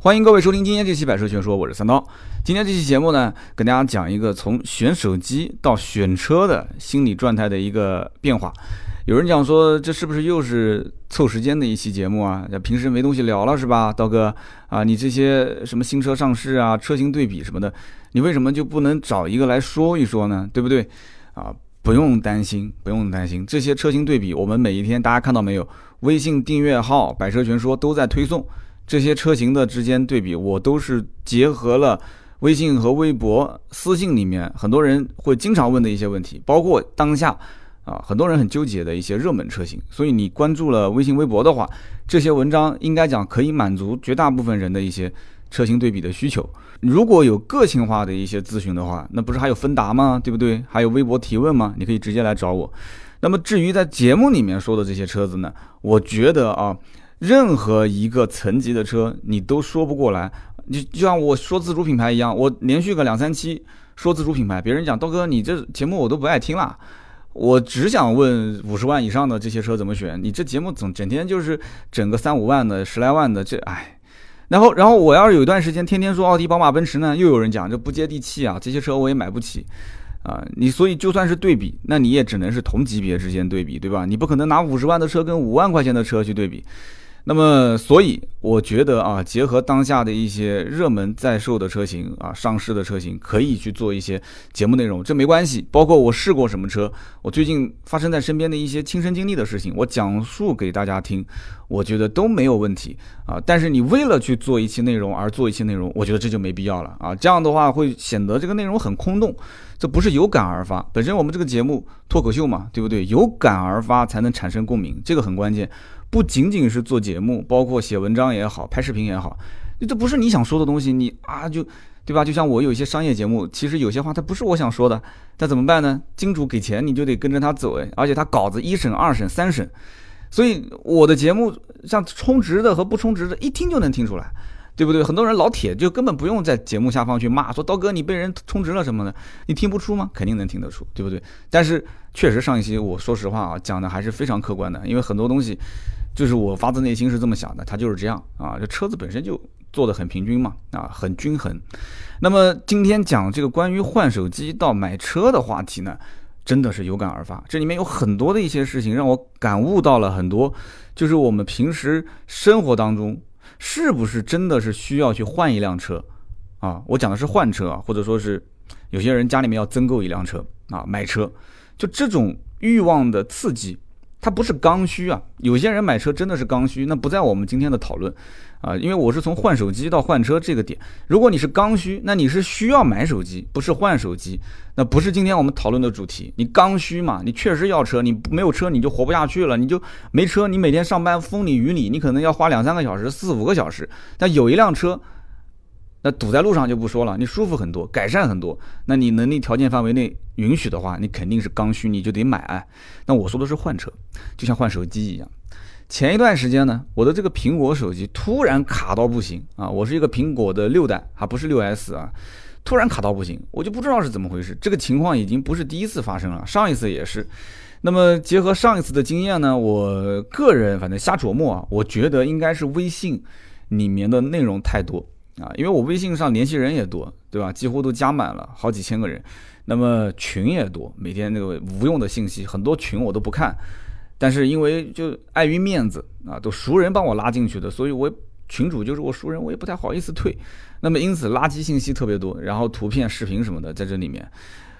欢迎各位收听今天这期《百车全说》，我是三刀。今天这期节目呢，跟大家讲一个从选手机到选车的心理状态的一个变化。有人讲说，这是不是又是凑时间的一期节目啊？平时没东西聊了是吧，刀哥啊？你这些什么新车上市啊、车型对比什么的，你为什么就不能找一个来说一说呢？对不对？啊，不用担心，不用担心，这些车型对比，我们每一天大家看到没有？微信订阅号“百车全说”都在推送。这些车型的之间对比，我都是结合了微信和微博私信里面很多人会经常问的一些问题，包括当下啊很多人很纠结的一些热门车型。所以你关注了微信、微博的话，这些文章应该讲可以满足绝大部分人的一些车型对比的需求。如果有个性化的一些咨询的话，那不是还有芬达吗？对不对？还有微博提问吗？你可以直接来找我。那么至于在节目里面说的这些车子呢，我觉得啊。任何一个层级的车，你都说不过来。你就像我说自主品牌一样，我连续个两三期说自主品牌，别人讲刀哥，你这节目我都不爱听了。我只想问五十万以上的这些车怎么选？你这节目总整天就是整个三五万的、十来万的，这唉。然后，然后我要是有一段时间天天说奥迪、宝马、奔驰呢，又有人讲这不接地气啊，这些车我也买不起啊。你所以就算是对比，那你也只能是同级别之间对比，对吧？你不可能拿五十万的车跟五万块钱的车去对比。那么，所以我觉得啊，结合当下的一些热门在售的车型啊，上市的车型，可以去做一些节目内容，这没关系。包括我试过什么车，我最近发生在身边的一些亲身经历的事情，我讲述给大家听，我觉得都没有问题啊。但是你为了去做一期内容而做一期内容，我觉得这就没必要了啊。这样的话会显得这个内容很空洞，这不是有感而发。本身我们这个节目脱口秀嘛，对不对？有感而发才能产生共鸣，这个很关键。不仅仅是做节目，包括写文章也好，拍视频也好，这不是你想说的东西，你啊就，对吧？就像我有一些商业节目，其实有些话它不是我想说的，那怎么办呢？金主给钱，你就得跟着他走哎，而且他稿子一审、二审、三审，所以我的节目像充值的和不充值的，一听就能听出来。对不对？很多人老铁就根本不用在节目下方去骂，说刀哥你被人充值了什么的，你听不出吗？肯定能听得出，对不对？但是确实上一期我说实话啊，讲的还是非常客观的，因为很多东西就是我发自内心是这么想的，它就是这样啊。这车子本身就做的很平均嘛，啊，很均衡。那么今天讲这个关于换手机到买车的话题呢，真的是有感而发，这里面有很多的一些事情让我感悟到了很多，就是我们平时生活当中。是不是真的是需要去换一辆车啊？我讲的是换车啊，或者说是有些人家里面要增购一辆车啊，买车，就这种欲望的刺激。它不是刚需啊，有些人买车真的是刚需，那不在我们今天的讨论啊，因为我是从换手机到换车这个点。如果你是刚需，那你是需要买手机，不是换手机，那不是今天我们讨论的主题。你刚需嘛，你确实要车，你没有车你就活不下去了，你就没车，你每天上班风里雨里，你可能要花两三个小时、四五个小时，但有一辆车。那堵在路上就不说了，你舒服很多，改善很多。那你能力条件范围内允许的话，你肯定是刚需，你就得买。那我说的是换车，就像换手机一样。前一段时间呢，我的这个苹果手机突然卡到不行啊！我是一个苹果的六代，还不是六 S 啊，突然卡到不行，我就不知道是怎么回事。这个情况已经不是第一次发生了，上一次也是。那么结合上一次的经验呢，我个人反正瞎琢磨啊，我觉得应该是微信里面的内容太多。啊，因为我微信上联系人也多，对吧？几乎都加满了好几千个人，那么群也多，每天那个无用的信息很多群我都不看，但是因为就碍于面子啊，都熟人帮我拉进去的，所以我群主就是我熟人，我也不太好意思退。那么因此垃圾信息特别多，然后图片、视频什么的在这里面，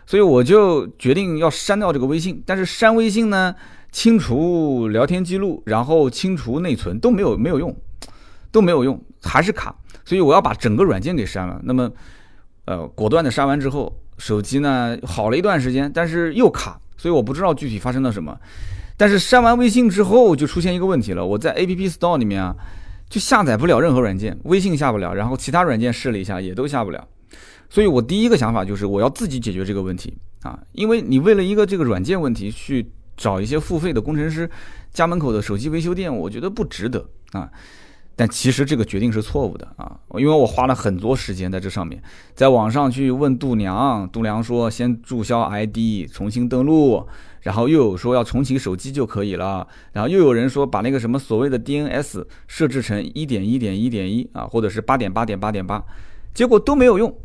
所以我就决定要删掉这个微信。但是删微信呢，清除聊天记录，然后清除内存都没有没有用，都没有用，还是卡。所以我要把整个软件给删了。那么，呃，果断的删完之后，手机呢好了一段时间，但是又卡，所以我不知道具体发生了什么。但是删完微信之后，就出现一个问题了。我在 App Store 里面啊，就下载不了任何软件，微信下不了，然后其他软件试了一下，也都下不了。所以我第一个想法就是我要自己解决这个问题啊，因为你为了一个这个软件问题去找一些付费的工程师，家门口的手机维修店，我觉得不值得啊。但其实这个决定是错误的啊！因为我花了很多时间在这上面，在网上去问度娘，度娘说先注销 ID，重新登录，然后又有说要重启手机就可以了，然后又有人说把那个什么所谓的 DNS 设置成一点一点一点一啊，或者是八点八点八点八，结果都没有用。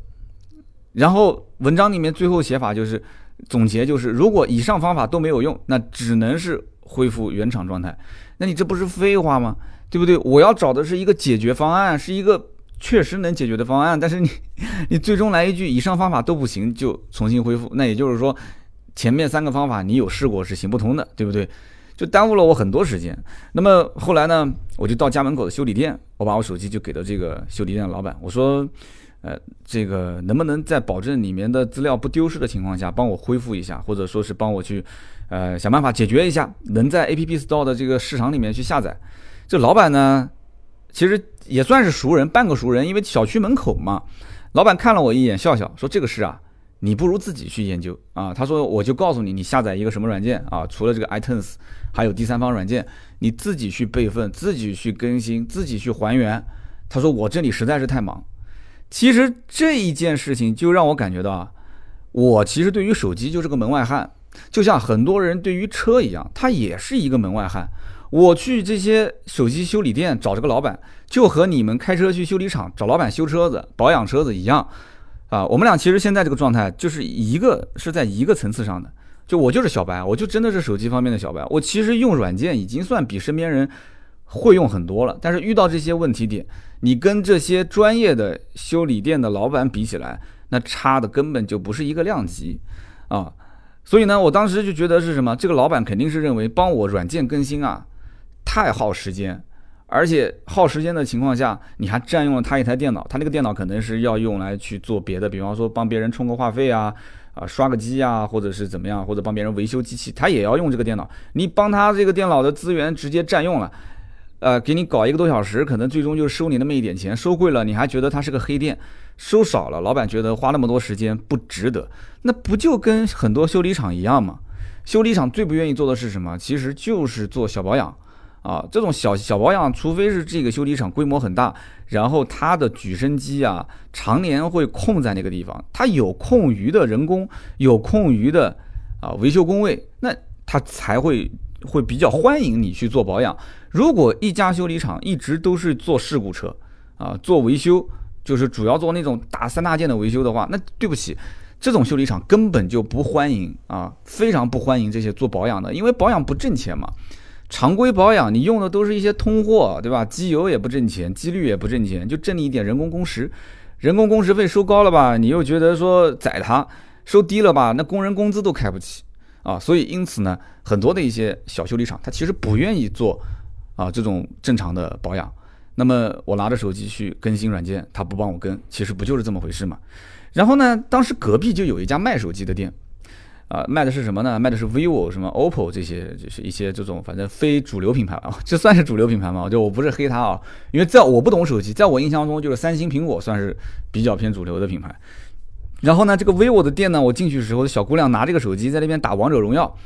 然后文章里面最后写法就是总结就是，如果以上方法都没有用，那只能是恢复原厂状态。那你这不是废话吗？对不对？我要找的是一个解决方案，是一个。确实能解决的方案，但是你，你最终来一句以上方法都不行，就重新恢复，那也就是说，前面三个方法你有试过是行不通的，对不对？就耽误了我很多时间。那么后来呢，我就到家门口的修理店，我把我手机就给了这个修理店的老板，我说，呃，这个能不能在保证里面的资料不丢失的情况下，帮我恢复一下，或者说是帮我去，呃，想办法解决一下，能在 App Store 的这个市场里面去下载。这老板呢？其实也算是熟人，半个熟人，因为小区门口嘛。老板看了我一眼，笑笑说：“这个事啊，你不如自己去研究啊。”他说：“我就告诉你，你下载一个什么软件啊？除了这个 iTunes，还有第三方软件，你自己去备份，自己去更新，自己去还原。”他说：“我这里实在是太忙。”其实这一件事情就让我感觉到啊，我其实对于手机就是个门外汉，就像很多人对于车一样，他也是一个门外汉。我去这些手机修理店找这个老板，就和你们开车去修理厂找老板修车子、保养车子一样，啊，我们俩其实现在这个状态就是一个是在一个层次上的。就我就是小白，我就真的是手机方面的小白。我其实用软件已经算比身边人会用很多了，但是遇到这些问题点，你跟这些专业的修理店的老板比起来，那差的根本就不是一个量级啊。所以呢，我当时就觉得是什么？这个老板肯定是认为帮我软件更新啊。太耗时间，而且耗时间的情况下，你还占用了他一台电脑。他那个电脑可能是要用来去做别的，比方说帮别人充个话费啊，啊刷个机啊，或者是怎么样，或者帮别人维修机器，他也要用这个电脑。你帮他这个电脑的资源直接占用了，呃，给你搞一个多小时，可能最终就收你那么一点钱，收贵了你还觉得他是个黑店，收少了老板觉得花那么多时间不值得。那不就跟很多修理厂一样吗？修理厂最不愿意做的是什么？其实就是做小保养。啊，这种小小保养，除非是这个修理厂规模很大，然后它的举升机啊，常年会空在那个地方，它有空余的人工，有空余的啊维修工位，那它才会会比较欢迎你去做保养。如果一家修理厂一直都是做事故车啊，做维修，就是主要做那种大三大件的维修的话，那对不起，这种修理厂根本就不欢迎啊，非常不欢迎这些做保养的，因为保养不挣钱嘛。常规保养，你用的都是一些通货，对吧？机油也不挣钱，机滤也不挣钱，就挣你一点人工工时。人工工时费收高了吧，你又觉得说宰他；收低了吧，那工人工资都开不起啊。所以因此呢，很多的一些小修理厂，他其实不愿意做啊这种正常的保养。那么我拿着手机去更新软件，他不帮我更，其实不就是这么回事嘛？然后呢，当时隔壁就有一家卖手机的店。啊，卖的是什么呢？卖的是 vivo、什么 oppo 这些，就是一些这种反正非主流品牌啊。这算是主流品牌吗？就我不是黑它啊，因为在我不懂手机，在我印象中就是三星、苹果算是比较偏主流的品牌。然后呢，这个 vivo 的店呢，我进去的时候，小姑娘拿这个手机在那边打王者荣耀，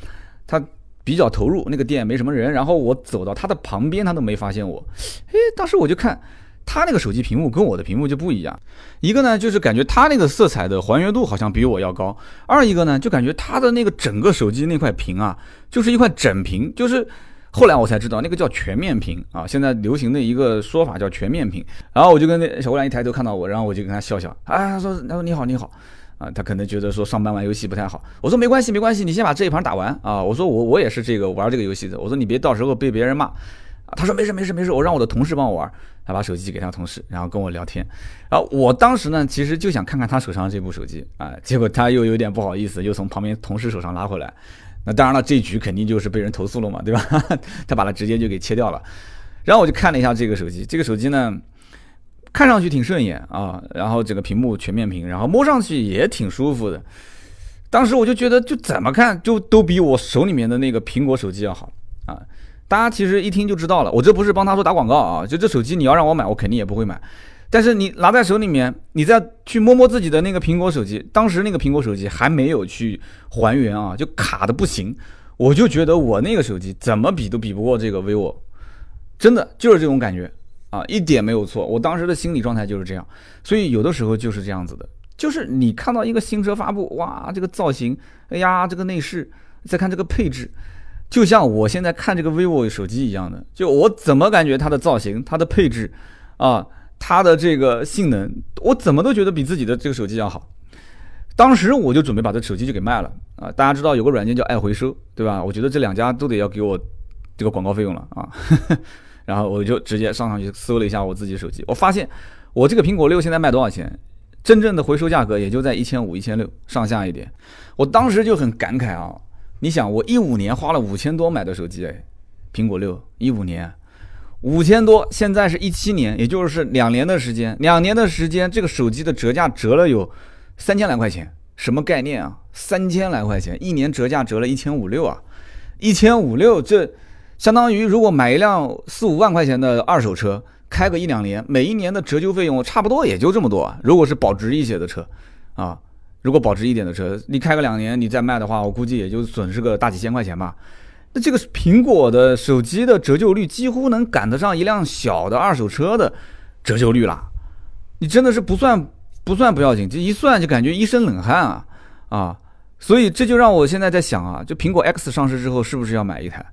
她比较投入。那个店没什么人，然后我走到她的旁边，她都没发现我。哎，当时我就看。他那个手机屏幕跟我的屏幕就不一样，一个呢就是感觉他那个色彩的还原度好像比我要高，二一个呢就感觉他的那个整个手机那块屏啊，就是一块整屏，就是后来我才知道那个叫全面屏啊，现在流行的一个说法叫全面屏。然后我就跟那小姑娘一抬头看到我，然后我就跟她笑笑，啊，她说她说你好你好，啊，她可能觉得说上班玩游戏不太好，我说没关系没关系，你先把这一盘打完啊，我说我我也是这个玩这个游戏的，我说你别到时候被别人骂。啊他说没事没事没事，我让我的同事帮我玩。他把手机给他同事，然后跟我聊天。然后我当时呢，其实就想看看他手上这部手机啊。结果他又有点不好意思，又从旁边同事手上拉回来。那当然了，这局肯定就是被人投诉了嘛，对吧？他把它直接就给切掉了。然后我就看了一下这个手机，这个手机呢，看上去挺顺眼啊。然后整个屏幕全面屏，然后摸上去也挺舒服的。当时我就觉得，就怎么看就都比我手里面的那个苹果手机要好啊。大家其实一听就知道了，我这不是帮他说打广告啊，就这手机你要让我买，我肯定也不会买。但是你拿在手里面，你再去摸摸自己的那个苹果手机，当时那个苹果手机还没有去还原啊，就卡的不行。我就觉得我那个手机怎么比都比不过这个 vivo，真的就是这种感觉啊，一点没有错。我当时的心理状态就是这样，所以有的时候就是这样子的，就是你看到一个新车发布，哇，这个造型，哎呀，这个内饰，再看这个配置，就像我现在看这个 vivo 手机一样的，就我怎么感觉它的造型、它的配置，啊，它的这个性能，我怎么都觉得比自己的这个手机要好。当时我就准备把这手机就给卖了啊！大家知道有个软件叫爱回收，对吧？我觉得这两家都得要给我这个广告费用了啊！然后我就直接上上去搜了一下我自己手机，我发现我这个苹果六现在卖多少钱？真正的回收价格也就在一千五、一千六上下一点。我当时就很感慨啊！你想，我一五年花了五千多买的手机，哎，苹果六一五年五千多，现在是一七年，也就是两年的时间，两年的时间，这个手机的折价折了有。三千来块钱，什么概念啊？三千来块钱，一年折价折了一千五六啊！一千五六，这相当于如果买一辆四五万块钱的二手车，开个一两年，每一年的折旧费用差不多也就这么多啊。如果是保值一些的车，啊，如果保值一点的车，你开个两年，你再卖的话，我估计也就损失个大几千块钱吧。那这个苹果的手机的折旧率几乎能赶得上一辆小的二手车的折旧率了，你真的是不算。不算不要紧，这一算就感觉一身冷汗啊啊！所以这就让我现在在想啊，就苹果 X 上市之后，是不是要买一台？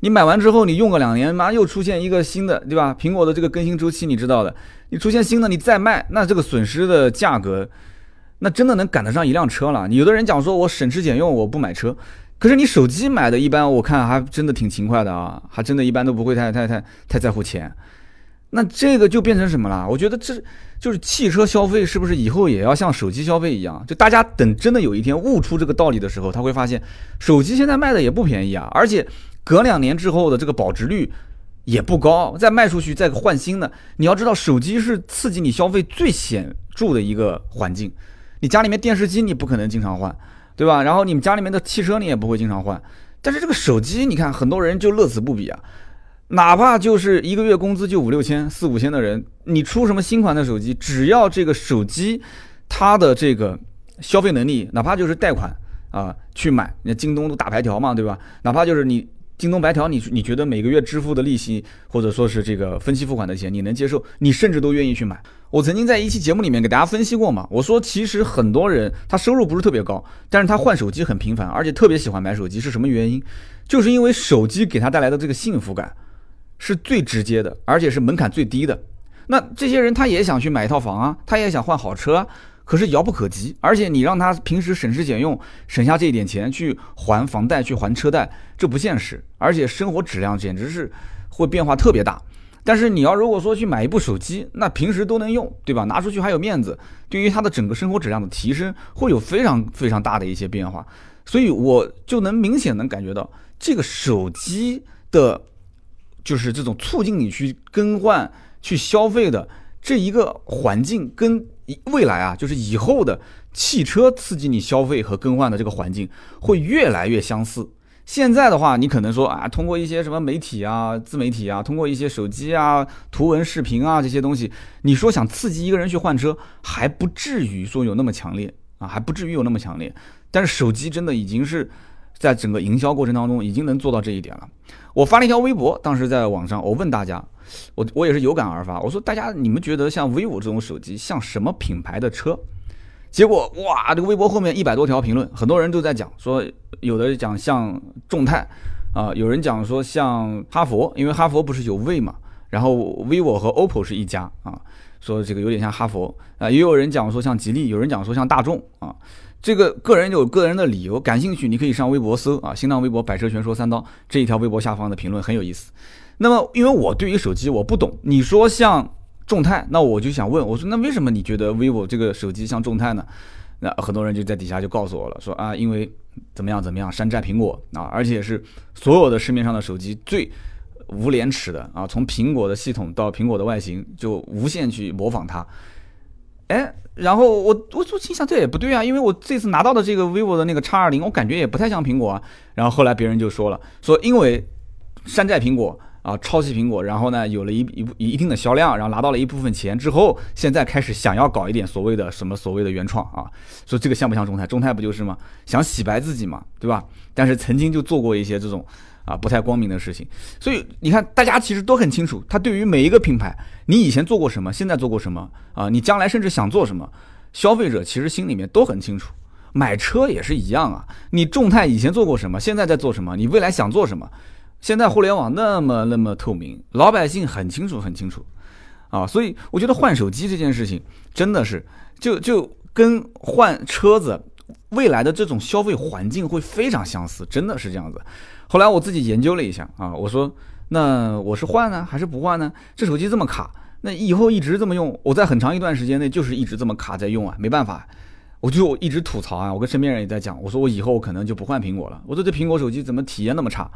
你买完之后，你用个两年，马上又出现一个新的，对吧？苹果的这个更新周期你知道的，你出现新的，你再卖，那这个损失的价格，那真的能赶得上一辆车了。有的人讲说我省吃俭用，我不买车，可是你手机买的一般，我看还真的挺勤快的啊，还真的一般都不会太太太太在乎钱。那这个就变成什么了？我觉得这就是汽车消费，是不是以后也要像手机消费一样？就大家等真的有一天悟出这个道理的时候，他会发现手机现在卖的也不便宜啊，而且隔两年之后的这个保值率也不高，再卖出去再换新的。你要知道，手机是刺激你消费最显著的一个环境。你家里面电视机你不可能经常换，对吧？然后你们家里面的汽车你也不会经常换，但是这个手机，你看很多人就乐此不彼啊。哪怕就是一个月工资就五六千、四五千的人，你出什么新款的手机，只要这个手机它的这个消费能力，哪怕就是贷款啊去买，那京东都打白条嘛，对吧？哪怕就是你京东白条，你你觉得每个月支付的利息或者说是这个分期付款的钱你能接受，你甚至都愿意去买。我曾经在一期节目里面给大家分析过嘛，我说其实很多人他收入不是特别高，但是他换手机很频繁，而且特别喜欢买手机，是什么原因？就是因为手机给他带来的这个幸福感。是最直接的，而且是门槛最低的。那这些人他也想去买一套房啊，他也想换好车，可是遥不可及。而且你让他平时省吃俭用，省下这一点钱去还房贷、去还车贷，这不现实。而且生活质量简直是会变化特别大。但是你要如果说去买一部手机，那平时都能用，对吧？拿出去还有面子，对于他的整个生活质量的提升会有非常非常大的一些变化。所以我就能明显能感觉到这个手机的。就是这种促进你去更换、去消费的这一个环境，跟未来啊，就是以后的汽车刺激你消费和更换的这个环境会越来越相似。现在的话，你可能说啊，通过一些什么媒体啊、自媒体啊，通过一些手机啊、图文视频啊这些东西，你说想刺激一个人去换车，还不至于说有那么强烈啊，还不至于有那么强烈。但是手机真的已经是。在整个营销过程当中，已经能做到这一点了。我发了一条微博，当时在网上，我问大家，我我也是有感而发，我说大家你们觉得像 vivo 这种手机像什么品牌的车？结果哇，这个微博后面一百多条评论，很多人都在讲，说有的讲像众泰啊，有人讲说像哈佛，因为哈佛不是有 V 嘛，然后 vivo 和 OPPO 是一家啊，说这个有点像哈佛啊，也有人讲说像吉利，有人讲说像大众啊。这个个人有个人的理由，感兴趣你可以上微博搜啊，新浪微博百车全说三刀这一条微博下方的评论很有意思。那么，因为我对于手机我不懂，你说像众泰，那我就想问，我说那为什么你觉得 vivo 这个手机像众泰呢？那很多人就在底下就告诉我了，说啊，因为怎么样怎么样山寨苹果啊，而且是所有的市面上的手机最无廉耻的啊，从苹果的系统到苹果的外形就无限去模仿它。哎，然后我我就心想这也不对啊，因为我这次拿到的这个 vivo 的那个叉二零，我感觉也不太像苹果啊。然后后来别人就说了，说因为山寨苹果啊，抄袭苹果，然后呢有了一一一定的销量，然后拿到了一部分钱之后，现在开始想要搞一点所谓的什么所谓的原创啊。说这个像不像中泰？中泰不就是吗？想洗白自己嘛，对吧？但是曾经就做过一些这种啊不太光明的事情。所以你看，大家其实都很清楚，他对于每一个品牌，你以前做过什么，现在做过什么啊，你将来甚至想做什么，消费者其实心里面都很清楚。买车也是一样啊，你众泰以前做过什么，现在在做什么，你未来想做什么？现在互联网那么那么透明，老百姓很清楚很清楚，啊，所以我觉得换手机这件事情真的是就就跟换车子未来的这种消费环境会非常相似，真的是这样子。后来我自己研究了一下啊，我说那我是换呢还是不换呢？这手机这么卡，那以后一直这么用，我在很长一段时间内就是一直这么卡在用啊，没办法。我就一直吐槽啊，我跟身边人也在讲，我说我以后可能就不换苹果了。我说这苹果手机怎么体验那么差，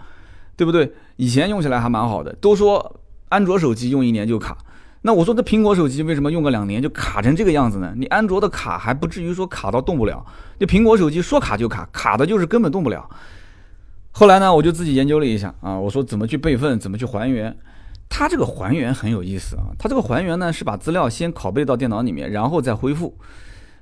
对不对？以前用起来还蛮好的，都说安卓手机用一年就卡，那我说这苹果手机为什么用个两年就卡成这个样子呢？你安卓的卡还不至于说卡到动不了，这苹果手机说卡就卡，卡的就是根本动不了。后来呢，我就自己研究了一下啊，我说怎么去备份，怎么去还原。它这个还原很有意思啊，它这个还原呢是把资料先拷贝到电脑里面，然后再恢复。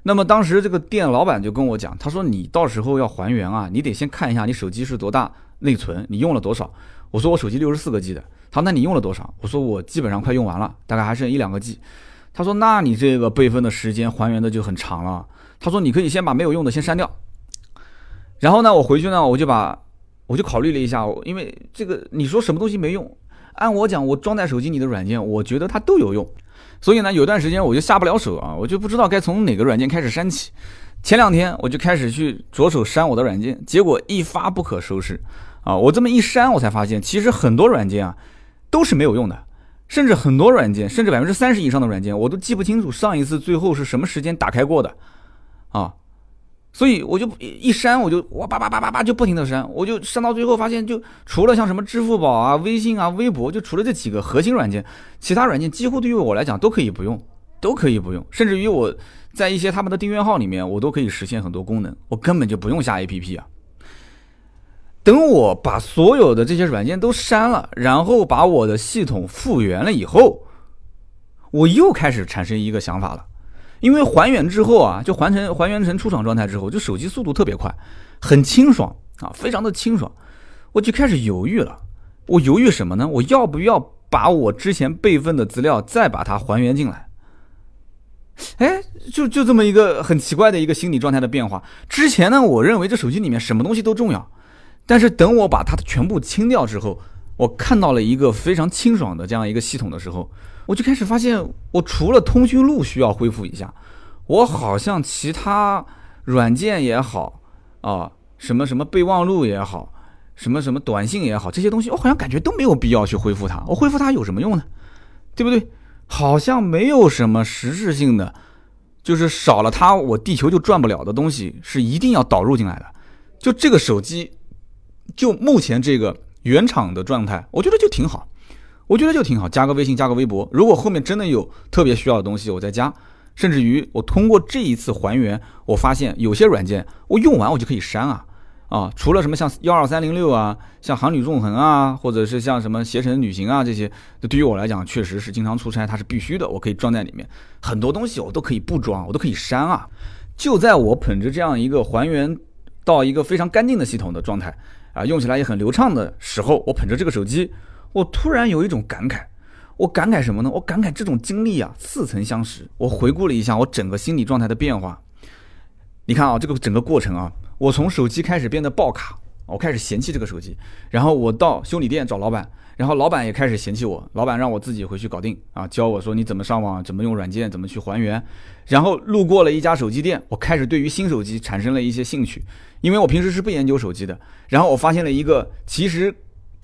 那么当时这个店老板就跟我讲，他说你到时候要还原啊，你得先看一下你手机是多大内存，你用了多少。我说我手机六十四个 G 的，他说那你用了多少？我说我基本上快用完了，大概还剩一两个 G。他说那你这个备份的时间还原的就很长了。他说你可以先把没有用的先删掉，然后呢我回去呢我就把我就考虑了一下，因为这个你说什么东西没用，按我讲我装在手机里的软件，我觉得它都有用。所以呢，有段时间我就下不了手啊，我就不知道该从哪个软件开始删起。前两天我就开始去着手删我的软件，结果一发不可收拾啊！我这么一删，我才发现其实很多软件啊都是没有用的，甚至很多软件，甚至百分之三十以上的软件，我都记不清楚上一次最后是什么时间打开过的啊。所以我就一删，我就哇叭叭叭叭叭就不停的删，我就删到最后发现，就除了像什么支付宝啊、微信啊、微博，就除了这几个核心软件，其他软件几乎对于我来讲都可以不用，都可以不用，甚至于我在一些他们的订阅号里面，我都可以实现很多功能，我根本就不用下 APP 啊。等我把所有的这些软件都删了，然后把我的系统复原了以后，我又开始产生一个想法了。因为还原之后啊，就还成还原成出厂状态之后，就手机速度特别快，很清爽啊，非常的清爽。我就开始犹豫了，我犹豫什么呢？我要不要把我之前备份的资料再把它还原进来？哎，就就这么一个很奇怪的一个心理状态的变化。之前呢，我认为这手机里面什么东西都重要，但是等我把它全部清掉之后，我看到了一个非常清爽的这样一个系统的时候。我就开始发现，我除了通讯录需要恢复一下，我好像其他软件也好啊，什么什么备忘录也好，什么什么短信也好，这些东西我好像感觉都没有必要去恢复它。我恢复它有什么用呢？对不对？好像没有什么实质性的，就是少了它，我地球就转不了的东西是一定要导入进来的。就这个手机，就目前这个原厂的状态，我觉得就挺好。我觉得就挺好，加个微信，加个微博。如果后面真的有特别需要的东西，我再加。甚至于我通过这一次还原，我发现有些软件我用完我就可以删啊啊！除了什么像幺二三零六啊，像航旅纵横啊，或者是像什么携程旅行啊这些，对于我来讲确实是经常出差，它是必须的，我可以装在里面。很多东西我都可以不装，我都可以删啊。就在我捧着这样一个还原到一个非常干净的系统的状态啊，用起来也很流畅的时候，我捧着这个手机。我突然有一种感慨，我感慨什么呢？我感慨这种经历啊，似曾相识。我回顾了一下我整个心理状态的变化，你看啊，这个整个过程啊，我从手机开始变得爆卡，我开始嫌弃这个手机，然后我到修理店找老板，然后老板也开始嫌弃我，老板让我自己回去搞定啊，教我说你怎么上网，怎么用软件，怎么去还原。然后路过了一家手机店，我开始对于新手机产生了一些兴趣，因为我平时是不研究手机的。然后我发现了一个其实。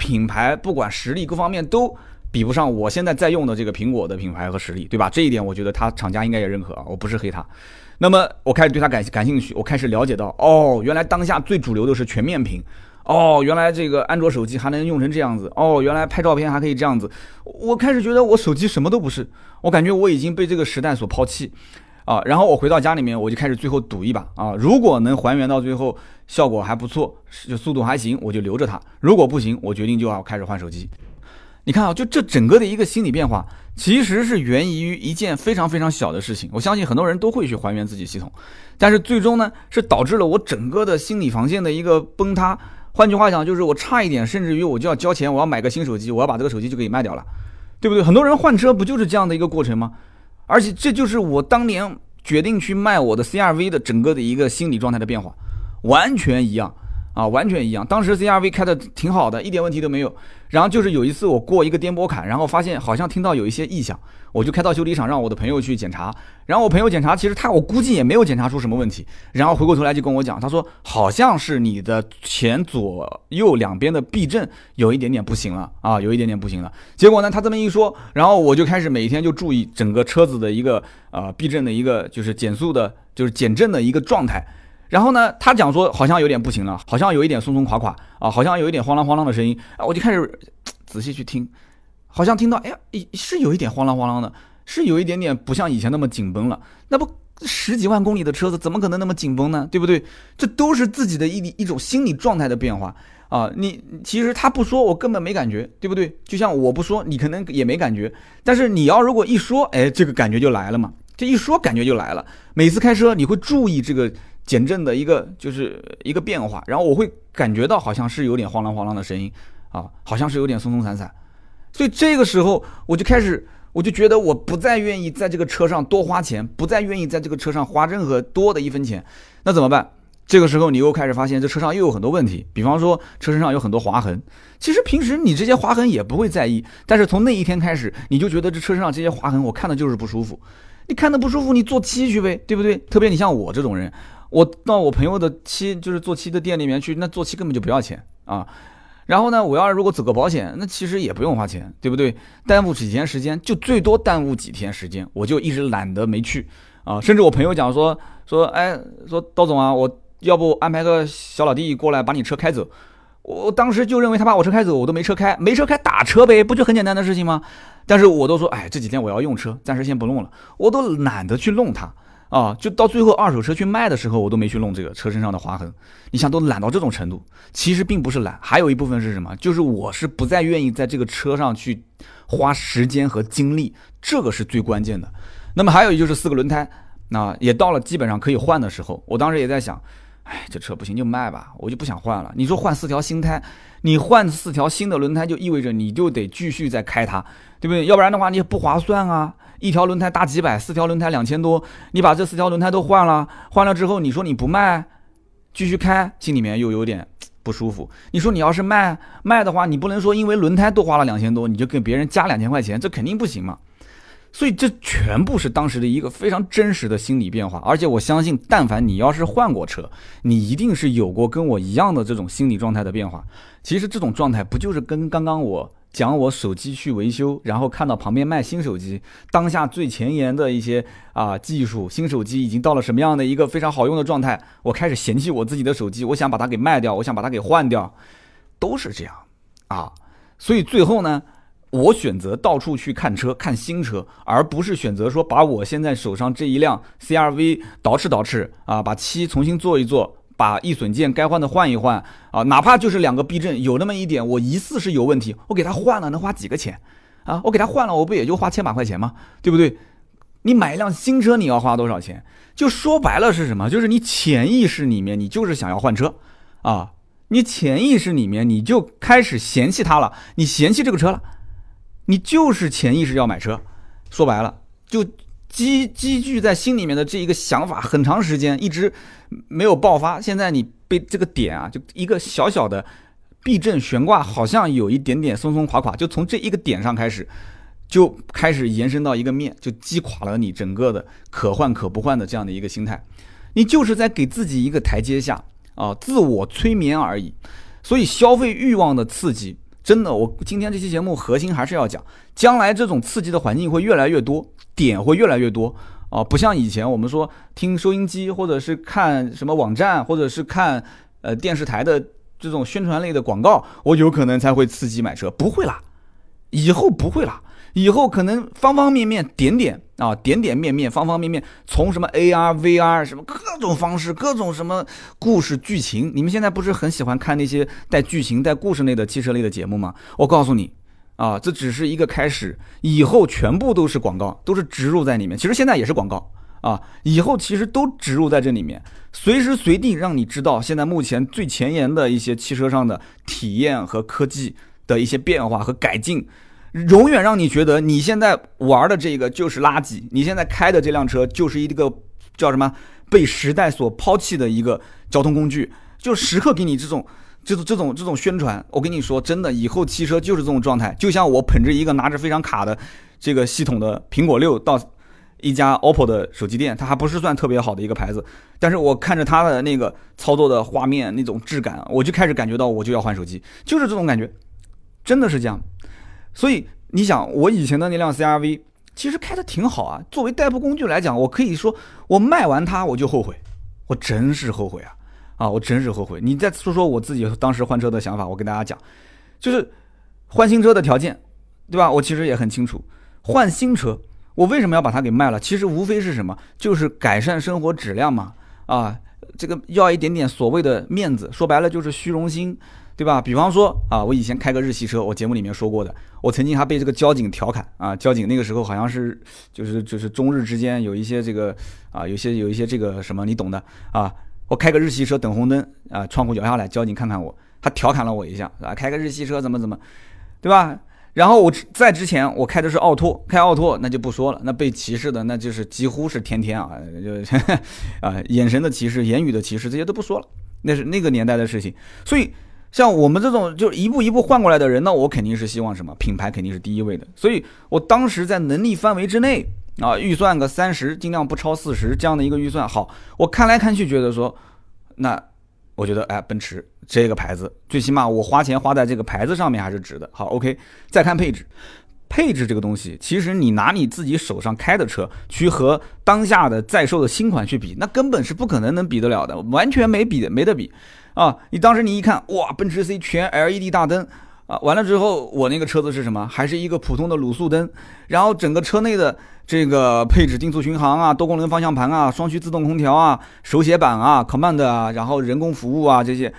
品牌不管实力各方面都比不上我现在在用的这个苹果的品牌和实力，对吧？这一点我觉得他厂家应该也认可啊，我不是黑他。那么我开始对他感感兴趣，我开始了解到，哦，原来当下最主流的是全面屏，哦，原来这个安卓手机还能用成这样子，哦，原来拍照片还可以这样子。我开始觉得我手机什么都不是，我感觉我已经被这个时代所抛弃。啊，然后我回到家里面，我就开始最后赌一把啊！如果能还原到最后效果还不错，就速度还行，我就留着它；如果不行，我决定就要开始换手机。你看啊，就这整个的一个心理变化，其实是源于一件非常非常小的事情。我相信很多人都会去还原自己系统，但是最终呢，是导致了我整个的心理防线的一个崩塌。换句话讲，就是我差一点，甚至于我就要交钱，我要买个新手机，我要把这个手机就给卖掉了，对不对？很多人换车不就是这样的一个过程吗？而且这就是我当年决定去卖我的 CRV 的整个的一个心理状态的变化，完全一样。啊，完全一样。当时 CRV 开的挺好的，一点问题都没有。然后就是有一次我过一个颠簸坎，然后发现好像听到有一些异响，我就开到修理厂让我的朋友去检查。然后我朋友检查，其实他我估计也没有检查出什么问题。然后回过头来就跟我讲，他说好像是你的前左右两边的避震有一点点不行了啊，有一点点不行了。结果呢，他这么一说，然后我就开始每天就注意整个车子的一个呃避震的一个就是减速的，就是减震的一个状态。然后呢，他讲说好像有点不行了，好像有一点松松垮垮啊，好像有一点晃啷晃啷的声音啊，我就开始仔细去听，好像听到，哎呀，是有一点晃啷晃啷的，是有一点点不像以前那么紧绷了。那不十几万公里的车子怎么可能那么紧绷呢？对不对？这都是自己的一一种心理状态的变化啊。你其实他不说，我根本没感觉，对不对？就像我不说，你可能也没感觉。但是你要如果一说，哎，这个感觉就来了嘛。这一说感觉就来了。每次开车你会注意这个。减震的一个就是一个变化，然后我会感觉到好像是有点晃啷晃啷的声音啊，好像是有点松松散散，所以这个时候我就开始，我就觉得我不再愿意在这个车上多花钱，不再愿意在这个车上花任何多的一分钱，那怎么办？这个时候你又开始发现这车上又有很多问题，比方说车身上有很多划痕，其实平时你这些划痕也不会在意，但是从那一天开始，你就觉得这车身上这些划痕我看的就是不舒服，你看的不舒服，你做漆去呗，对不对？特别你像我这种人。我到我朋友的漆，就是做漆的店里面去，那做漆根本就不要钱啊。然后呢，我要如果走个保险，那其实也不用花钱，对不对？耽误几天时间，就最多耽误几天时间，我就一直懒得没去啊。甚至我朋友讲说说，哎，说刀总啊，我要不安排个小老弟过来把你车开走。我当时就认为他把我车开走，我都没车开，没车开打车呗，不就很简单的事情吗？但是我都说，哎，这几天我要用车，暂时先不弄了，我都懒得去弄它。啊，就到最后二手车去卖的时候，我都没去弄这个车身上的划痕。你想都懒到这种程度，其实并不是懒，还有一部分是什么？就是我是不再愿意在这个车上去花时间和精力，这个是最关键的。那么还有就是四个轮胎，那也到了基本上可以换的时候。我当时也在想，哎，这车不行就卖吧，我就不想换了。你说换四条新胎，你换四条新的轮胎就意味着你就得继续再开它，对不对？要不然的话你也不划算啊。一条轮胎大几百，四条轮胎两千多，你把这四条轮胎都换了，换了之后，你说你不卖，继续开，心里面又有点不舒服。你说你要是卖卖的话，你不能说因为轮胎多花了两千多，你就给别人加两千块钱，这肯定不行嘛。所以这全部是当时的一个非常真实的心理变化，而且我相信，但凡你要是换过车，你一定是有过跟我一样的这种心理状态的变化。其实这种状态不就是跟刚刚我。讲我手机去维修，然后看到旁边卖新手机，当下最前沿的一些啊技术，新手机已经到了什么样的一个非常好用的状态，我开始嫌弃我自己的手机，我想把它给卖掉，我想把它给换掉，都是这样啊。所以最后呢，我选择到处去看车，看新车，而不是选择说把我现在手上这一辆 CRV 捯饬捯饬啊，把漆重新做一做。把易损件该换的换一换啊，哪怕就是两个避震有那么一点，我疑似是有问题，我给他换了能花几个钱啊？我给他换了，我不也就花千把块钱吗？对不对？你买一辆新车你要花多少钱？就说白了是什么？就是你潜意识里面你就是想要换车啊，你潜意识里面你就开始嫌弃它了，你嫌弃这个车了，你就是潜意识要买车。说白了就。积积聚在心里面的这一个想法，很长时间一直没有爆发。现在你被这个点啊，就一个小小的避震悬挂，好像有一点点松松垮垮，就从这一个点上开始，就开始延伸到一个面，就击垮了你整个的可换可不换的这样的一个心态。你就是在给自己一个台阶下啊，自我催眠而已。所以消费欲望的刺激，真的，我今天这期节目核心还是要讲，将来这种刺激的环境会越来越多。点会越来越多啊，不像以前我们说听收音机或者是看什么网站或者是看呃电视台的这种宣传类的广告，我有可能才会刺激买车，不会啦，以后不会啦，以后可能方方面面点点啊点点面面方方面面，从什么 AR VR 什么各种方式各种什么故事剧情，你们现在不是很喜欢看那些带剧情带故事类的汽车类的节目吗？我告诉你。啊，这只是一个开始，以后全部都是广告，都是植入在里面。其实现在也是广告啊，以后其实都植入在这里面，随时随地让你知道现在目前最前沿的一些汽车上的体验和科技的一些变化和改进，永远让你觉得你现在玩的这个就是垃圾，你现在开的这辆车就是一个叫什么被时代所抛弃的一个交通工具，就时刻给你这种。就是这种这种宣传，我跟你说，真的，以后汽车就是这种状态。就像我捧着一个拿着非常卡的这个系统的苹果六到一家 OPPO 的手机店，它还不是算特别好的一个牌子，但是我看着它的那个操作的画面那种质感，我就开始感觉到我就要换手机，就是这种感觉，真的是这样。所以你想，我以前的那辆 CRV 其实开的挺好啊，作为代步工具来讲，我可以说我卖完它我就后悔，我真是后悔啊。啊，我真是后悔。你再说说我自己当时换车的想法，我跟大家讲，就是换新车的条件，对吧？我其实也很清楚，换新车，我为什么要把它给卖了？其实无非是什么，就是改善生活质量嘛。啊，这个要一点点所谓的面子，说白了就是虚荣心，对吧？比方说啊，我以前开个日系车，我节目里面说过的，我曾经还被这个交警调侃啊，交警那个时候好像是就是就是中日之间有一些这个啊，有些有一些这个什么，你懂的啊。我开个日系车等红灯啊，窗户摇下来，交警看看我，他调侃了我一下，啊，开个日系车怎么怎么，对吧？然后我在之前我开的是奥拓，开奥拓那就不说了，那被歧视的那就是几乎是天天啊，就啊眼神的歧视，言语的歧视这些都不说了，那是那个年代的事情。所以像我们这种就一步一步换过来的人，那我肯定是希望什么品牌肯定是第一位的。所以我当时在能力范围之内。啊，预算个三十，尽量不超四十这样的一个预算。好，我看来看去觉得说，那我觉得哎，奔驰这个牌子，最起码我花钱花在这个牌子上面还是值的。好，OK，再看配置，配置这个东西，其实你拿你自己手上开的车去和当下的在售的新款去比，那根本是不可能能比得了的，完全没比的，没得比啊！你当时你一看，哇，奔驰 C 全 LED 大灯。啊，完了之后，我那个车子是什么？还是一个普通的卤素灯，然后整个车内的这个配置，定速巡航啊，多功能方向盘啊，双区自动空调啊，手写板啊，command 啊，然后人工服务啊这些，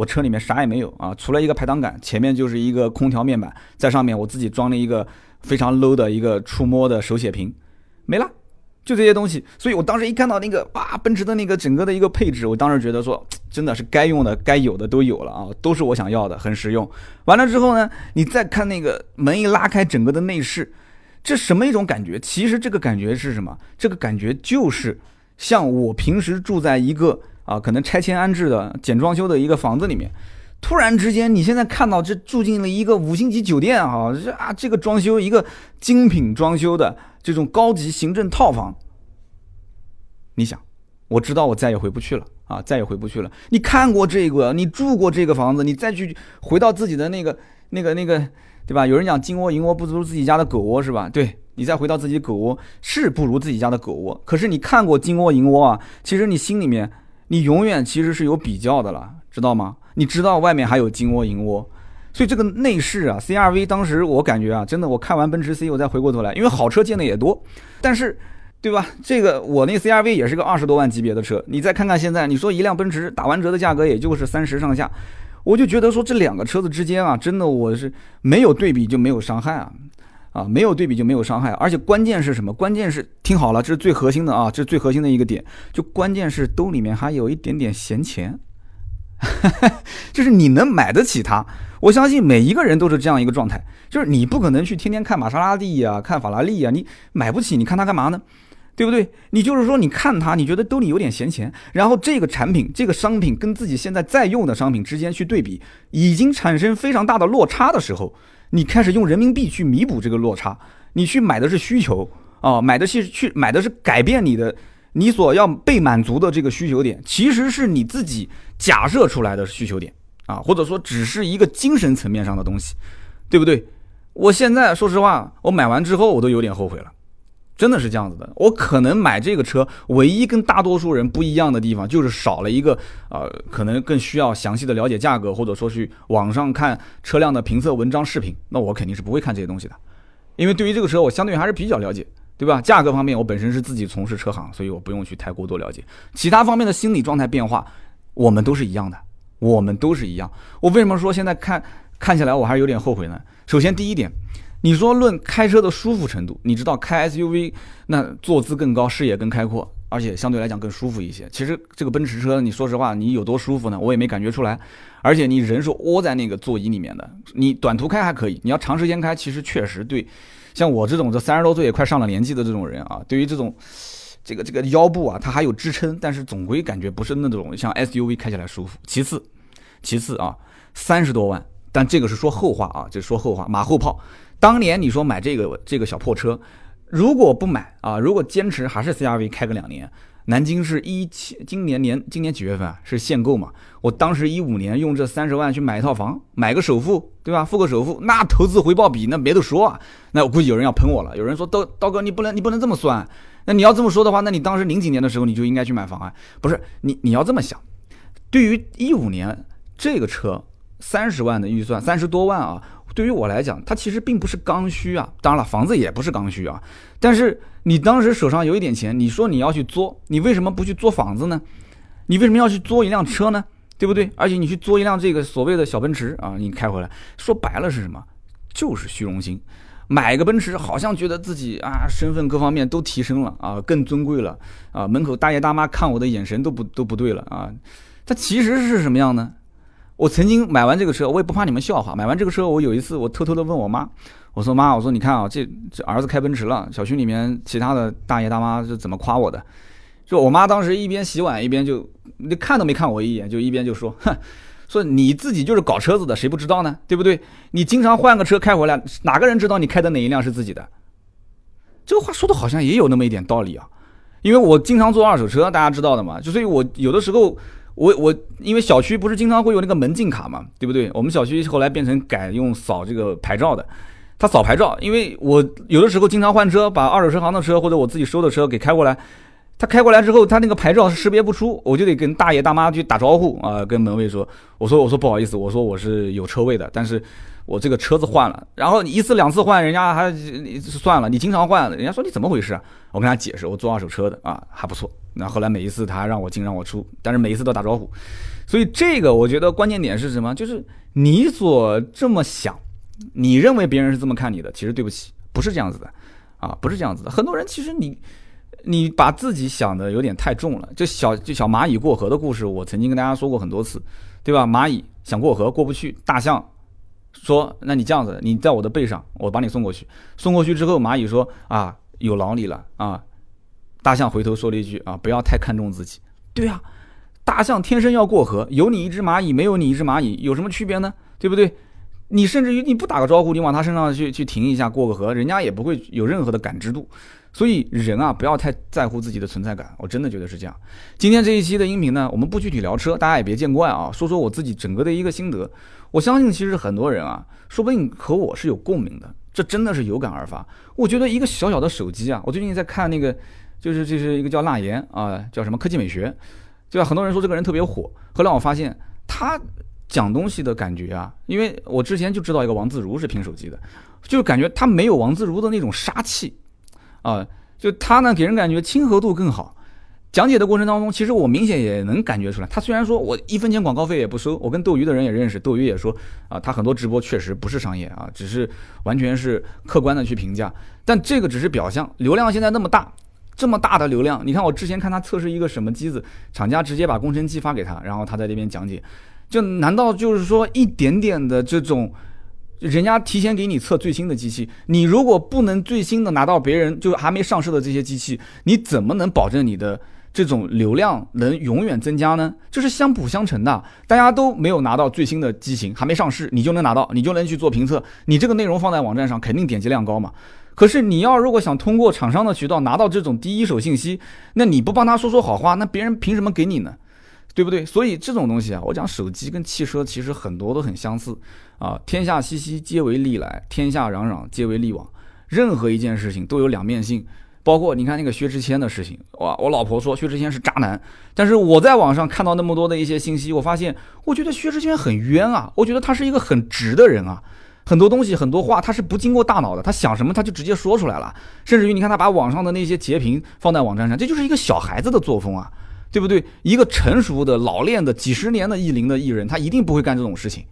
我车里面啥也没有啊，除了一个排挡杆，前面就是一个空调面板，在上面我自己装了一个非常 low 的一个触摸的手写屏，没了。就这些东西，所以我当时一看到那个哇，奔驰的那个整个的一个配置，我当时觉得说，真的是该用的、该有的都有了啊，都是我想要的，很实用。完了之后呢，你再看那个门一拉开，整个的内饰，这什么一种感觉？其实这个感觉是什么？这个感觉就是像我平时住在一个啊，可能拆迁安置的简装修的一个房子里面，突然之间你现在看到这住进了一个五星级酒店啊，这啊这个装修一个精品装修的。这种高级行政套房，你想，我知道我再也回不去了啊，再也回不去了。你看过这个，你住过这个房子，你再去回到自己的那个、那个、那个，对吧？有人讲金窝银窝不如自己家的狗窝，是吧？对你再回到自己狗窝，是不如自己家的狗窝。可是你看过金窝银窝啊，其实你心里面，你永远其实是有比较的了，知道吗？你知道外面还有金窝银窝。所以这个内饰啊，CRV 当时我感觉啊，真的，我看完奔驰 C，我再回过头来，因为好车见的也多，但是，对吧？这个我那 CRV 也是个二十多万级别的车，你再看看现在，你说一辆奔驰打完折的价格也就是三十上下，我就觉得说这两个车子之间啊，真的我是没有对比就没有伤害啊，啊，没有对比就没有伤害，而且关键是什么？关键是听好了，这是最核心的啊，这是最核心的一个点，就关键是兜里面还有一点点闲钱。就是你能买得起它，我相信每一个人都是这样一个状态。就是你不可能去天天看玛莎拉蒂呀，看法拉利呀，你买不起，你看它干嘛呢？对不对？你就是说，你看它，你觉得兜里有点闲钱，然后这个产品、这个商品跟自己现在在用的商品之间去对比，已经产生非常大的落差的时候，你开始用人民币去弥补这个落差，你去买的是需求啊，买的是去买的是改变你的。你所要被满足的这个需求点，其实是你自己假设出来的需求点啊，或者说只是一个精神层面上的东西，对不对？我现在说实话，我买完之后我都有点后悔了，真的是这样子的。我可能买这个车，唯一跟大多数人不一样的地方，就是少了一个呃，可能更需要详细的了解价格，或者说去网上看车辆的评测文章、视频。那我肯定是不会看这些东西的，因为对于这个车，我相对还是比较了解。对吧？价格方面，我本身是自己从事车行，所以我不用去太过多了解。其他方面的心理状态变化，我们都是一样的，我们都是一样。我为什么说现在看看起来我还是有点后悔呢？首先第一点，你说论开车的舒服程度，你知道开 SUV 那坐姿更高，视野更开阔，而且相对来讲更舒服一些。其实这个奔驰车，你说实话，你有多舒服呢？我也没感觉出来。而且你人是窝在那个座椅里面的，你短途开还可以，你要长时间开，其实确实对，像我这种这三十多岁也快上了年纪的这种人啊，对于这种这个这个腰部啊，它还有支撑，但是总归感觉不是那种像 SUV 开起来舒服。其次，其次啊，三十多万，但这个是说后话啊，这说后话，马后炮。当年你说买这个这个小破车，如果不买啊，如果坚持还是 CRV 开个两年，南京是一七今年年今年几月份啊？是限购嘛？我当时一五年用这三十万去买一套房，买个首付，对吧？付个首付，那投资回报比那没得说啊。那我估计有人要喷我了，有人说刀刀哥你不能你不能这么算，那你要这么说的话，那你当时零几年的时候你就应该去买房啊？不是你你要这么想，对于一五年这个车三十万的预算，三十多万啊。对于我来讲，它其实并不是刚需啊。当然了，房子也不是刚需啊。但是你当时手上有一点钱，你说你要去租，你为什么不去租房子呢？你为什么要去租一辆车呢？对不对？而且你去租一辆这个所谓的小奔驰啊，你开回来，说白了是什么？就是虚荣心。买个奔驰，好像觉得自己啊身份各方面都提升了啊，更尊贵了啊。门口大爷大妈看我的眼神都不都不对了啊。它其实是什么样呢？我曾经买完这个车，我也不怕你们笑话。买完这个车，我有一次我偷偷的问我妈，我说妈，我说你看啊，这这儿子开奔驰了，小区里面其他的大爷大妈是怎么夸我的？就我妈当时一边洗碗一边就，你看都没看我一眼，就一边就说，哼，说你自己就是搞车子的，谁不知道呢？对不对？你经常换个车开回来，哪个人知道你开的哪一辆是自己的？这个话说的好像也有那么一点道理啊，因为我经常坐二手车，大家知道的嘛，就所以我有的时候。我我因为小区不是经常会有那个门禁卡嘛，对不对？我们小区后来变成改用扫这个牌照的，他扫牌照，因为我有的时候经常换车，把二手车行的车或者我自己收的车给开过来，他开过来之后，他那个牌照识别不出，我就得跟大爷大妈去打招呼啊，跟门卫说，我说我说不好意思，我说我是有车位的，但是。我这个车子换了，然后你一次两次换，人家还算了。你经常换，人家说你怎么回事啊？我跟他解释，我做二手车的啊，还不错。那后来每一次他让我进让我出，但是每一次都打招呼。所以这个我觉得关键点是什么？就是你所这么想，你认为别人是这么看你的，其实对不起，不是这样子的啊，不是这样子的。很多人其实你你把自己想的有点太重了。就小就小蚂蚁过河的故事，我曾经跟大家说过很多次，对吧？蚂蚁想过河过不去，大象。说，那你这样子，你在我的背上，我把你送过去。送过去之后，蚂蚁说啊，有劳你了啊。大象回头说了一句啊，不要太看重自己。对啊，大象天生要过河，有你一只蚂蚁，没有你一只蚂蚁，有什么区别呢？对不对？你甚至于你不打个招呼，你往它身上去去停一下，过个河，人家也不会有任何的感知度。所以人啊，不要太在乎自己的存在感，我真的觉得是这样。今天这一期的音频呢，我们不具体聊车，大家也别见怪啊，说说我自己整个的一个心得。我相信其实很多人啊，说不定和我是有共鸣的，这真的是有感而发。我觉得一个小小的手机啊，我最近在看那个，就是就是一个叫纳言啊，叫什么科技美学，对吧？很多人说这个人特别火，后来我发现他讲东西的感觉啊，因为我之前就知道一个王自如是拼手机的，就是感觉他没有王自如的那种杀气。啊，就他呢，给人感觉亲和度更好。讲解的过程当中，其实我明显也能感觉出来。他虽然说我一分钱广告费也不收，我跟斗鱼的人也认识，斗鱼也说啊，他很多直播确实不是商业啊，只是完全是客观的去评价。但这个只是表象，流量现在那么大，这么大的流量，你看我之前看他测试一个什么机子，厂家直接把工程机发给他，然后他在那边讲解，就难道就是说一点点的这种？人家提前给你测最新的机器，你如果不能最新的拿到别人就还没上市的这些机器，你怎么能保证你的这种流量能永远增加呢？这是相辅相成的。大家都没有拿到最新的机型，还没上市，你就能拿到，你就能去做评测，你这个内容放在网站上，肯定点击量高嘛。可是你要如果想通过厂商的渠道拿到这种第一手信息，那你不帮他说说好话，那别人凭什么给你呢？对不对？所以这种东西啊，我讲手机跟汽车其实很多都很相似啊。天下熙熙，皆为利来；天下攘攘，皆为利往。任何一件事情都有两面性，包括你看那个薛之谦的事情，哇，我老婆说薛之谦是渣男，但是我在网上看到那么多的一些信息，我发现，我觉得薛之谦很冤啊，我觉得他是一个很直的人啊，很多东西很多话他是不经过大脑的，他想什么他就直接说出来了，甚至于你看他把网上的那些截屏放在网站上，这就是一个小孩子的作风啊。对不对？一个成熟的老练的几十年的艺龄的艺人，他一定不会干这种事情，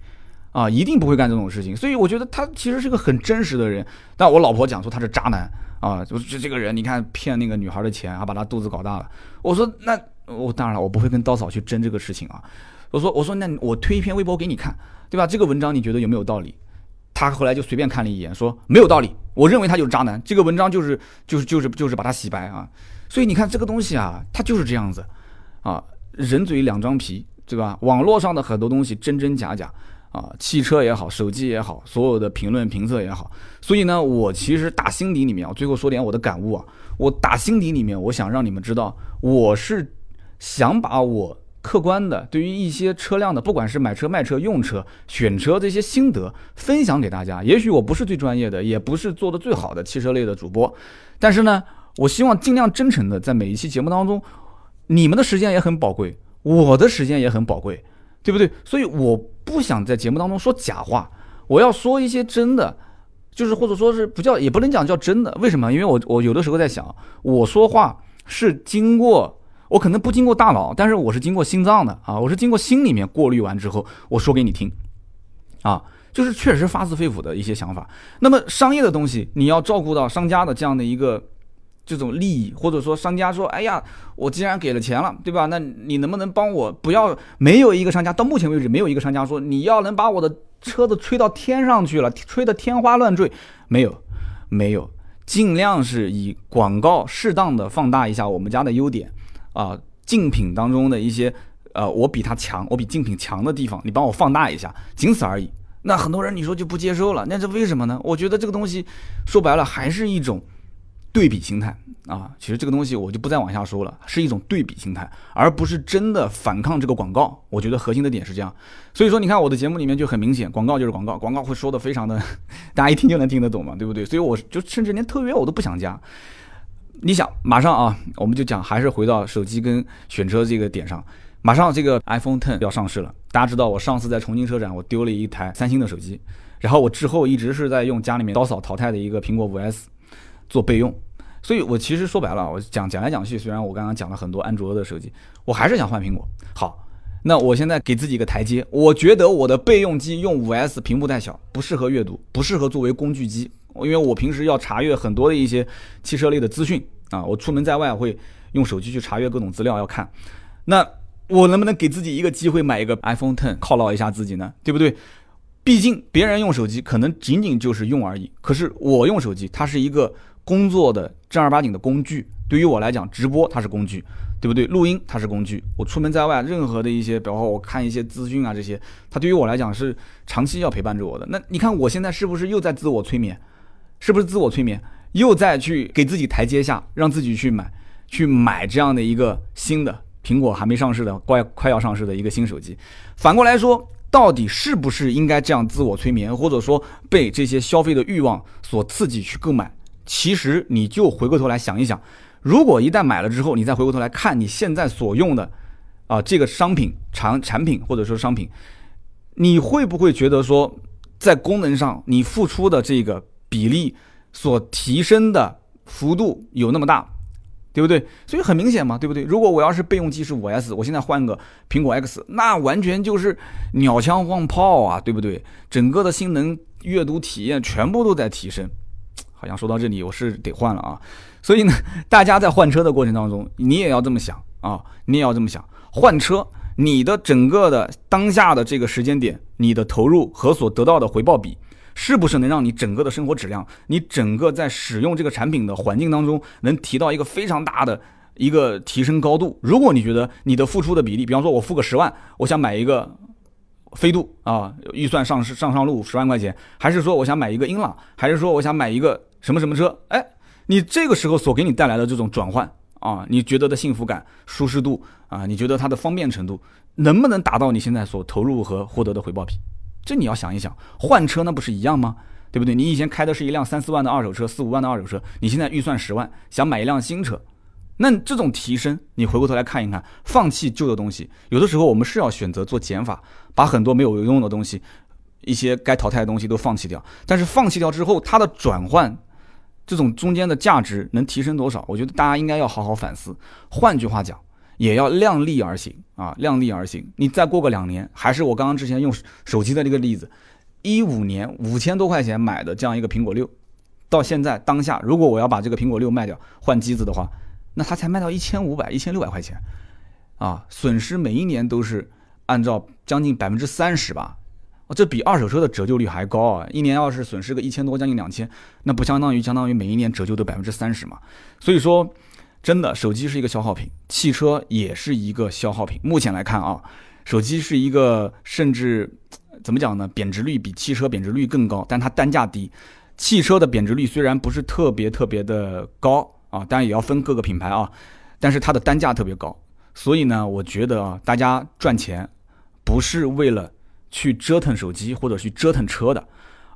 啊，一定不会干这种事情。所以我觉得他其实是个很真实的人。但我老婆讲说他是渣男啊，就就这个人，你看骗那个女孩的钱，还把她肚子搞大了。我说那我当然了，我不会跟刀嫂去争这个事情啊。我说我说那我推一篇微博给你看，对吧？这个文章你觉得有没有道理？他后来就随便看了一眼，说没有道理。我认为他就是渣男。这个文章就是就是就是就是把他洗白啊。所以你看这个东西啊，它就是这样子啊，人嘴两张皮，对吧？网络上的很多东西真真假假啊，汽车也好，手机也好，所有的评论评测也好。所以呢，我其实打心底里面，我最后说点我的感悟啊，我打心底里面，我想让你们知道，我是想把我。客观的，对于一些车辆的，不管是买车、卖车、用车、选车这些心得分享给大家。也许我不是最专业的，也不是做的最好的汽车类的主播，但是呢，我希望尽量真诚的在每一期节目当中，你们的时间也很宝贵，我的时间也很宝贵，对不对？所以我不想在节目当中说假话，我要说一些真的，就是或者说是不叫，也不能讲叫真的。为什么？因为我我有的时候在想，我说话是经过。我可能不经过大脑，但是我是经过心脏的啊，我是经过心里面过滤完之后，我说给你听，啊，就是确实发自肺腑的一些想法。那么商业的东西，你要照顾到商家的这样的一个这种利益，或者说商家说，哎呀，我既然给了钱了，对吧？那你能不能帮我不要？没有一个商家到目前为止没有一个商家说你要能把我的车子吹到天上去了，吹得天花乱坠，没有，没有，尽量是以广告适当的放大一下我们家的优点。啊，竞品当中的一些，呃，我比他强，我比竞品强的地方，你帮我放大一下，仅此而已。那很多人你说就不接受了，那这为什么呢？我觉得这个东西说白了还是一种对比心态啊。其实这个东西我就不再往下说了，是一种对比心态，而不是真的反抗这个广告。我觉得核心的点是这样。所以说，你看我的节目里面就很明显，广告就是广告，广告会说的非常的，大家一听就能听得懂嘛，对不对？所以我就甚至连特约我都不想加。你想马上啊，我们就讲，还是回到手机跟选车这个点上。马上这个 iPhone Ten 要上市了，大家知道我上次在重庆车展我丢了一台三星的手机，然后我之后一直是在用家里面刀嫂淘汰的一个苹果五 S 做备用，所以我其实说白了，我讲讲来讲去，虽然我刚刚讲了很多安卓的手机，我还是想换苹果。好，那我现在给自己一个台阶，我觉得我的备用机用五 S 屏幕太小，不适合阅读，不适合作为工具机。因为我平时要查阅很多的一些汽车类的资讯啊，我出门在外会用手机去查阅各种资料要看。那我能不能给自己一个机会买一个 iPhone Ten 犒劳一下自己呢？对不对？毕竟别人用手机可能仅仅就是用而已，可是我用手机，它是一个工作的正儿八经的工具。对于我来讲，直播它是工具，对不对？录音它是工具。我出门在外，任何的一些，比方说我看一些资讯啊这些，它对于我来讲是长期要陪伴着我的。那你看我现在是不是又在自我催眠？是不是自我催眠，又再去给自己台阶下，让自己去买，去买这样的一个新的苹果还没上市的快快要上市的一个新手机。反过来说，到底是不是应该这样自我催眠，或者说被这些消费的欲望所刺激去购买？其实你就回过头来想一想，如果一旦买了之后，你再回过头来看你现在所用的啊这个商品产产品或者说商品，你会不会觉得说在功能上你付出的这个？比例所提升的幅度有那么大，对不对？所以很明显嘛，对不对？如果我要是备用机是五 S，我现在换个苹果 X，那完全就是鸟枪换炮啊，对不对？整个的性能、阅读体验全部都在提升。好像说到这里，我是得换了啊。所以呢，大家在换车的过程当中，你也要这么想啊，你也要这么想。换车，你的整个的当下的这个时间点，你的投入和所得到的回报比。是不是能让你整个的生活质量，你整个在使用这个产品的环境当中，能提到一个非常大的一个提升高度？如果你觉得你的付出的比例，比方说我付个十万，我想买一个飞度啊，预算上上上路十万块钱，还是说我想买一个英朗，还是说我想买一个什么什么车？哎，你这个时候所给你带来的这种转换啊，你觉得的幸福感、舒适度啊，你觉得它的方便程度，能不能达到你现在所投入和获得的回报比？这你要想一想，换车那不是一样吗？对不对？你以前开的是一辆三四万的二手车，四五万的二手车，你现在预算十万，想买一辆新车，那这种提升，你回过头来看一看，放弃旧的东西，有的时候我们是要选择做减法，把很多没有用的东西，一些该淘汰的东西都放弃掉。但是放弃掉之后，它的转换，这种中间的价值能提升多少？我觉得大家应该要好好反思。换句话讲，也要量力而行啊，量力而行。你再过个两年，还是我刚刚之前用手机的那个例子，一五年五千多块钱买的这样一个苹果六，到现在当下，如果我要把这个苹果六卖掉换机子的话，那它才卖到一千五百、一千六百块钱，啊，损失每一年都是按照将近百分之三十吧。这比二手车的折旧率还高啊！一年要是损失个一千多，将近两千，那不相当于相当于每一年折旧的百分之三十嘛？所以说，真的，手机是一个消耗品，汽车也是一个消耗品。目前来看啊，手机是一个甚至怎么讲呢？贬值率比汽车贬值率更高，但它单价低。汽车的贬值率虽然不是特别特别的高啊，当然也要分各个品牌啊，但是它的单价特别高。所以呢，我觉得啊，大家赚钱不是为了。去折腾手机或者去折腾车的，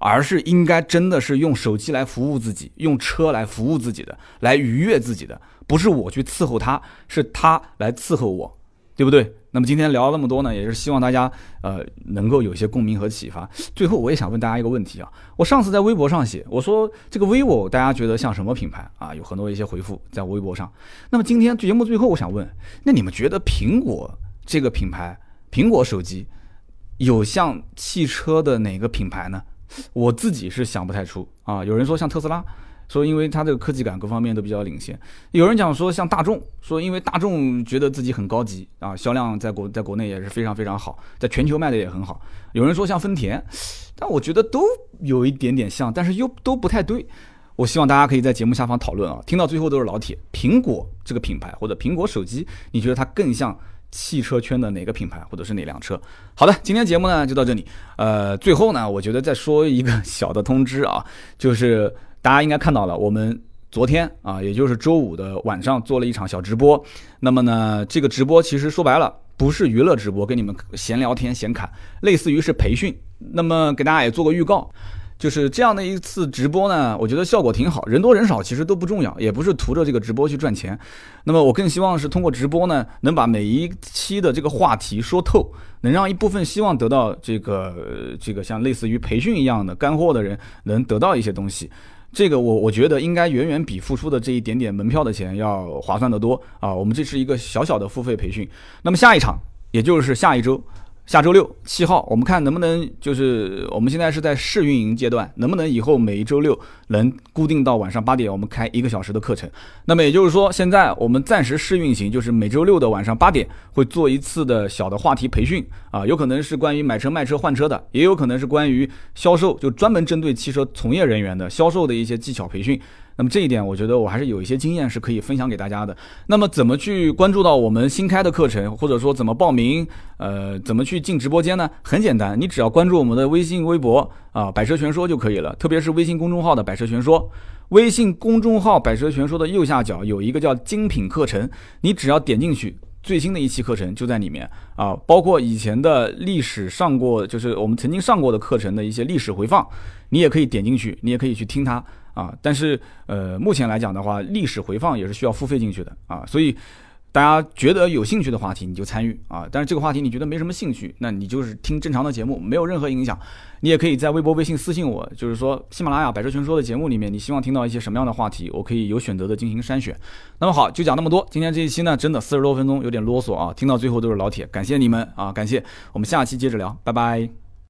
而是应该真的是用手机来服务自己，用车来服务自己的，来愉悦自己的，不是我去伺候他，是他来伺候我，对不对？那么今天聊了那么多呢，也是希望大家呃能够有一些共鸣和启发。最后我也想问大家一个问题啊，我上次在微博上写，我说这个 vivo 大家觉得像什么品牌啊？有很多一些回复在微博上。那么今天节目最后我想问，那你们觉得苹果这个品牌，苹果手机？有像汽车的哪个品牌呢？我自己是想不太出啊。有人说像特斯拉，说因为它这个科技感各方面都比较领先。有人讲说像大众，说因为大众觉得自己很高级啊，销量在国在国内也是非常非常好，在全球卖的也很好。有人说像丰田，但我觉得都有一点点像，但是又都不太对。我希望大家可以在节目下方讨论啊。听到最后都是老铁，苹果这个品牌或者苹果手机，你觉得它更像？汽车圈的哪个品牌，或者是哪辆车？好的，今天节目呢就到这里。呃，最后呢，我觉得再说一个小的通知啊，就是大家应该看到了，我们昨天啊，也就是周五的晚上做了一场小直播。那么呢，这个直播其实说白了不是娱乐直播，跟你们闲聊天闲侃，类似于是培训。那么给大家也做个预告。就是这样的一次直播呢，我觉得效果挺好，人多人少其实都不重要，也不是图着这个直播去赚钱。那么我更希望是通过直播呢，能把每一期的这个话题说透，能让一部分希望得到这个这个像类似于培训一样的干货的人能得到一些东西。这个我我觉得应该远远比付出的这一点点门票的钱要划算得多啊！我们这是一个小小的付费培训。那么下一场，也就是下一周。下周六七号，我们看能不能就是我们现在是在试运营阶段，能不能以后每一周六能固定到晚上八点，我们开一个小时的课程。那么也就是说，现在我们暂时试运行，就是每周六的晚上八点会做一次的小的话题培训啊，有可能是关于买车、卖车、换车的，也有可能是关于销售，就专门针对汽车从业人员的销售的一些技巧培训。那么这一点，我觉得我还是有一些经验是可以分享给大家的。那么怎么去关注到我们新开的课程，或者说怎么报名，呃，怎么去进直播间呢？很简单，你只要关注我们的微信、微博啊，百车全说就可以了。特别是微信公众号的百车全说，微信公众号百车全说的右下角有一个叫精品课程，你只要点进去，最新的一期课程就在里面啊，包括以前的历史上过，就是我们曾经上过的课程的一些历史回放，你也可以点进去，你也可以去听它。啊，但是呃，目前来讲的话，历史回放也是需要付费进去的啊，所以大家觉得有兴趣的话题你就参与啊，但是这个话题你觉得没什么兴趣，那你就是听正常的节目，没有任何影响。你也可以在微博、微信私信我，就是说喜马拉雅百车全说的节目里面，你希望听到一些什么样的话题，我可以有选择的进行筛选。那么好，就讲那么多。今天这一期呢，真的四十多分钟，有点啰嗦啊，听到最后都是老铁，感谢你们啊，感谢。我们下期接着聊，拜拜。